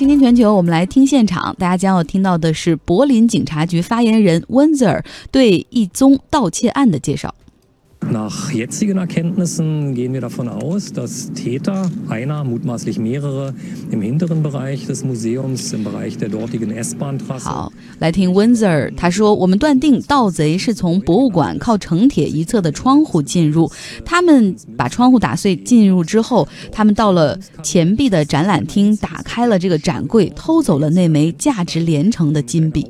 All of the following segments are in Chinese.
今天全球，我们来听现场，大家将要听到的是柏林警察局发言人温泽尔对一宗盗窃案的介绍。Nach jetzigen Erkenntnissen gehen wir davon aus, dass Täter, einer, mutmaßlich mehrere, im hinteren Bereich des Museums, im Bereich der dortigen S-Bahn-Trasse.：“。他们到了钱币的展览厅，打开了这个展柜，偷走了那枚价值连城的金币。”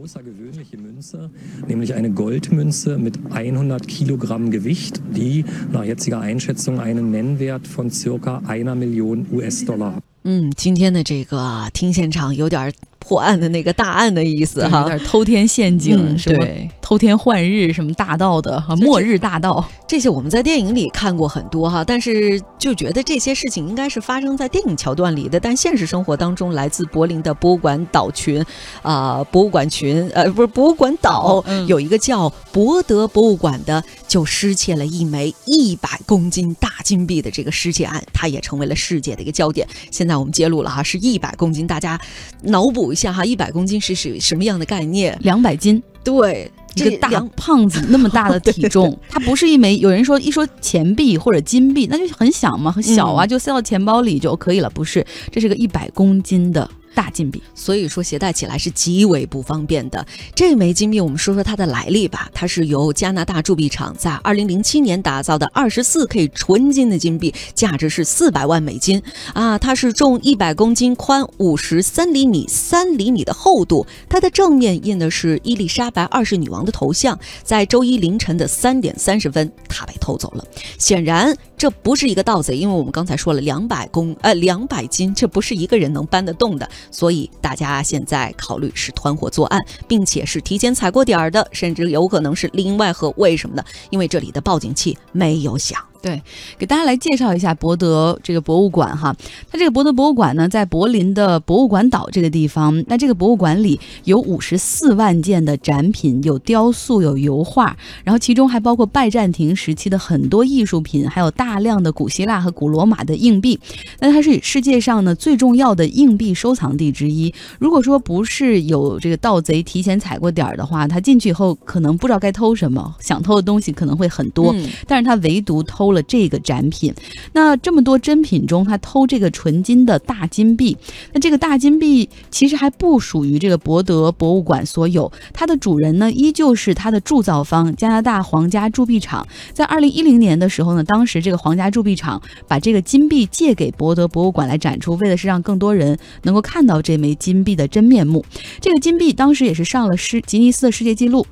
Nämlich eine Goldmünze mit 100 Kilogramm Gewicht, die nach jetziger Einschätzung einen Nennwert von circa einer Million US-Dollar hat. 嗯，今天的这个听现场有点破案的那个大案的意思哈，有点偷天陷阱，是吧？偷天换日什么大盗的哈，末日大盗这些我们在电影里看过很多哈，但是就觉得这些事情应该是发生在电影桥段里的，但现实生活当中，来自柏林的博物馆岛群啊，博物馆群呃不是博物馆岛，有一个叫博德博物馆的，就失窃了一枚一百公斤大金币的这个失窃案，它也成为了世界的一个焦点。现在我们揭露了哈，是一百公斤，大家脑补一下哈，一百公斤是是什么样的概念？两百斤，对，一个大胖子那么大的体 重，它不是一枚。有人说一说钱币或者金币，那就很小嘛，很小啊，就塞到钱包里就可以了。不是，这是个一百公斤的。大金币，所以说携带起来是极为不方便的。这枚金币，我们说说它的来历吧。它是由加拿大铸币厂在二零零七年打造的二十四 K 纯金的金币，价值是四百万美金啊。它是重一百公斤，宽五十三厘米，三厘米的厚度。它的正面印的是伊丽莎白二世女王的头像。在周一凌晨的三点三十分，它被偷走了。显然，这不是一个盗贼，因为我们刚才说了两百公呃两百斤，这不是一个人能搬得动的。所以大家现在考虑是团伙作案，并且是提前踩过点儿的，甚至有可能是另外和为什么呢？因为这里的报警器没有响。对，给大家来介绍一下博德这个博物馆哈。它这个博德博物馆呢，在柏林的博物馆岛这个地方。那这个博物馆里有五十四万件的展品，有雕塑，有油画，然后其中还包括拜占庭时期的很多艺术品，还有大量的古希腊和古罗马的硬币。那它是世界上呢最重要的硬币收藏地之一。如果说不是有这个盗贼提前踩过点儿的话，他进去以后可能不知道该偷什么，想偷的东西可能会很多。但是他唯独偷。了这个展品，那这么多珍品中，他偷这个纯金的大金币。那这个大金币其实还不属于这个博德博物馆所有，它的主人呢依旧是它的铸造方加拿大皇家铸币厂。在二零一零年的时候呢，当时这个皇家铸币厂把这个金币借给博德博物馆来展出，为的是让更多人能够看到这枚金币的真面目。这个金币当时也是上了世吉尼斯的世界纪录。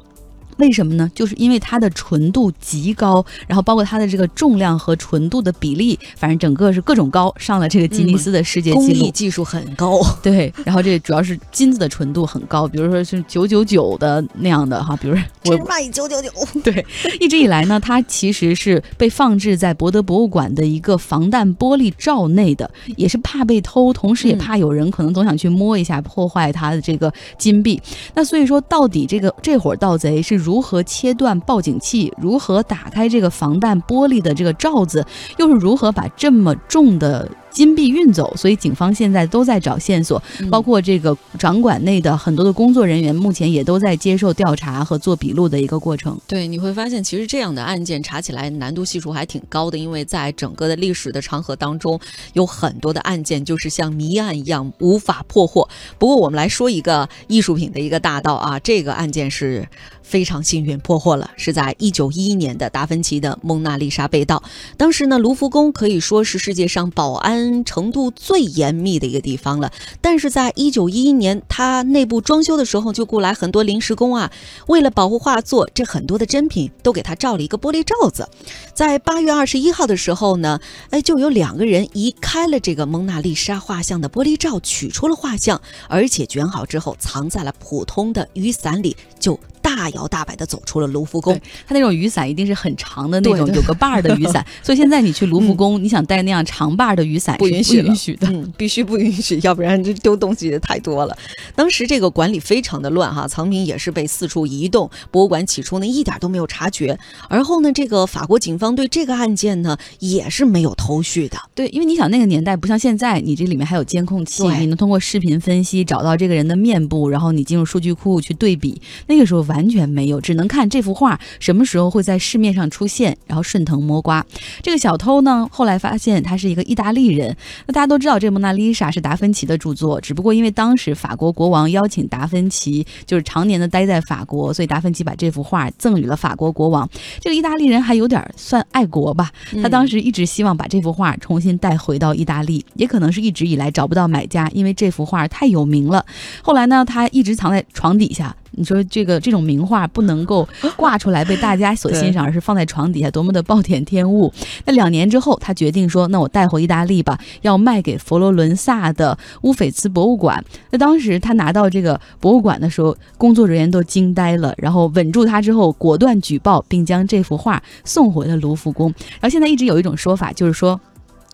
为什么呢？就是因为它的纯度极高，然后包括它的这个重量和纯度的比例，反正整个是各种高，上了这个吉尼斯的世界纪录，技术很高。对，然后这主要是金子的纯度很高，比如说是九九九的那样的哈，比如我卖九九九。对，一直以来呢，它其实是被放置在博德博物馆的一个防弹玻璃罩内的，也是怕被偷，同时也怕有人可能总想去摸一下，破坏它的这个金币。那所以说，到底这个这伙盗贼是？如何切断报警器？如何打开这个防弹玻璃的这个罩子？又是如何把这么重的？金币运走，所以警方现在都在找线索，包括这个掌管内的很多的工作人员，目前也都在接受调查和做笔录的一个过程。对，你会发现，其实这样的案件查起来难度系数还挺高的，因为在整个的历史的长河当中，有很多的案件就是像谜案一样无法破获。不过，我们来说一个艺术品的一个大盗啊，这个案件是非常幸运破获了，是在一九一一年的达芬奇的《蒙娜丽莎》被盗。当时呢，卢浮宫可以说是世界上保安。程度最严密的一个地方了，但是在一九一一年，他内部装修的时候就雇来很多临时工啊，为了保护画作，这很多的珍品都给他罩了一个玻璃罩子。在八月二十一号的时候呢，哎，就有两个人移开了这个蒙娜丽莎画像的玻璃罩，取出了画像，而且卷好之后藏在了普通的雨伞里，就。大摇大摆地走出了卢浮宫对。他那种雨伞一定是很长的那种，有个把儿的雨伞。所以现在你去卢浮宫，你想带那样长把儿的雨伞是不允许了允许的。嗯，必须不允许，要不然这丢东西的太多了。当时这个管理非常的乱哈，藏品也是被四处移动。博物馆起初呢一点都没有察觉，而后呢，这个法国警方对这个案件呢也是没有头绪的。对，因为你想那个年代不像现在，你这里面还有监控器，你能通过视频分析找到这个人的面部，然后你进入数据库去对比。那个时候完全没有，只能看这幅画什么时候会在市面上出现，然后顺藤摸瓜。这个小偷呢，后来发现他是一个意大利人。那大家都知道，这蒙娜丽莎是达芬奇的著作，只不过因为当时法国国王邀请达芬奇，就是常年的待在法国，所以达芬奇把这幅画赠予了法国国王。这个意大利人还有点算爱国吧，他当时一直希望把这幅画重新带回到意大利，也可能是一直以来找不到买家，因为这幅画太有名了。后来呢，他一直藏在床底下。你说这个这种名画不能够挂出来被大家所欣赏，而是放在床底下，多么的暴殄天物！那两年之后，他决定说：“那我带回意大利吧，要卖给佛罗伦萨的乌菲兹博物馆。”那当时他拿到这个博物馆的时候，工作人员都惊呆了，然后稳住他之后，果断举报，并将这幅画送回了卢浮宫。然后现在一直有一种说法，就是说。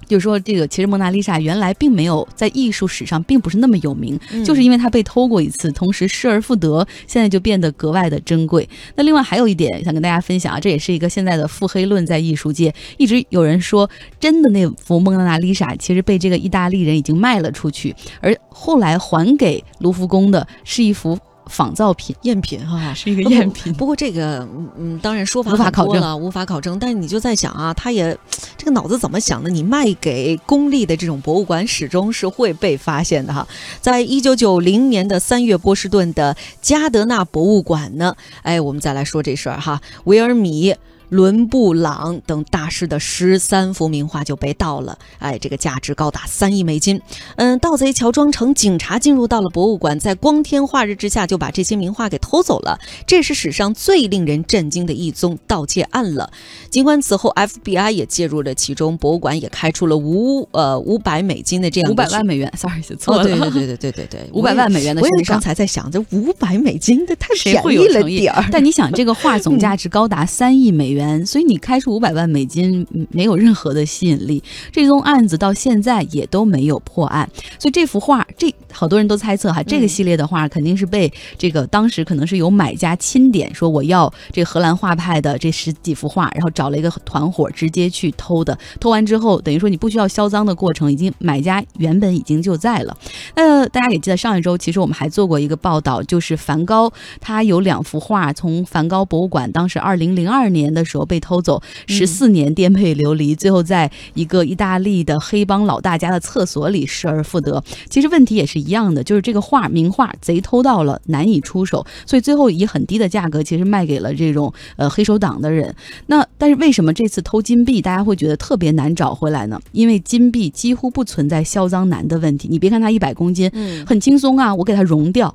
就是说，这个其实蒙娜丽莎原来并没有在艺术史上并不是那么有名，嗯就是因为它被偷过一次，同时失而复得，现在就变得格外的珍贵。那另外还有一点想跟大家分享啊，这也是一个现在的腹黑论，在艺术界一直有人说，真的那幅蒙娜丽莎其实被这个意大利人已经卖了出去，而后来还给卢浮宫的是一幅仿造品，赝品哈。是一个赝品。不过这个，嗯嗯，当然说法无法考证很多了，无法考证。但是你就在想啊，他也 这个脑子怎么想的？你卖给公立的这种博物馆，始终是会被发现的哈。在一九九零年的三月，波士顿的加德纳博物馆呢，哎，我们再来说这事儿哈，维尔米。伦布朗等大师的十三幅名画就被盗了，哎，这个价值高达三亿美金。嗯，盗贼乔装成警察进入到了博物馆，在光天化日之下就把这些名画给偷走了，这是史上最令人震惊的一宗盗窃案了。尽管此后 FBI 也介入了其中，博物馆也开出了五呃五百美金的这样五百万美元，sorry，写错哦，了。对对对对对对对，五百万美元的我也刚。才在想，这五百美金这太便宜了点儿。但你想，这个画总价值高达三亿美元，元所以你开出五百万美金，没有任何的吸引力。这宗案子到现在也都没有破案，所以这幅画，这好多人都猜测哈，这个系列的画肯定是被这个当时可能是有买家钦点说我要这荷兰画派的这十几幅画，然后找了一个团伙直接去偷的。偷完之后，等于说你不需要销赃的过程，已经买家原本已经就在了。那大家也记得上一周，其实我们还做过一个报道，就是梵高他有两幅画从梵高博物馆当时二零零二年的时候被偷走，十四年颠沛流离，最后在一个意大利的黑帮老大家的厕所里失而复得。其实问题也是一样的，就是这个画名画贼偷到了，难以出手，所以最后以很低的价格其实卖给了这种呃黑手党的人。那但是为什么这次偷金币大家会觉得特别难找回来呢？因为金币几乎不存在销赃难的问题，你别看它一百公斤，嗯，很轻松啊，我给它熔掉。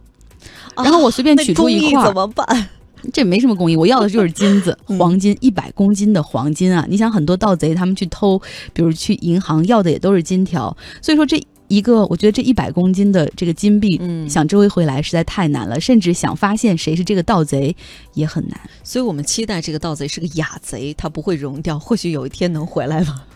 然后我随便取出一块怎么办？这没什么工艺，我要的就是金子、嗯黄金，一百公斤的黄金啊！你想，很多盗贼他们去偷，比如去银行要的也都是金条，所以说这一个，我觉得这一百公斤的这个金币，嗯想追回来实在太难了，甚至想发现谁是这个盗贼也很难。所以我们期待这个盗贼是个雅贼，他不会融掉，或许有一天能回来吧。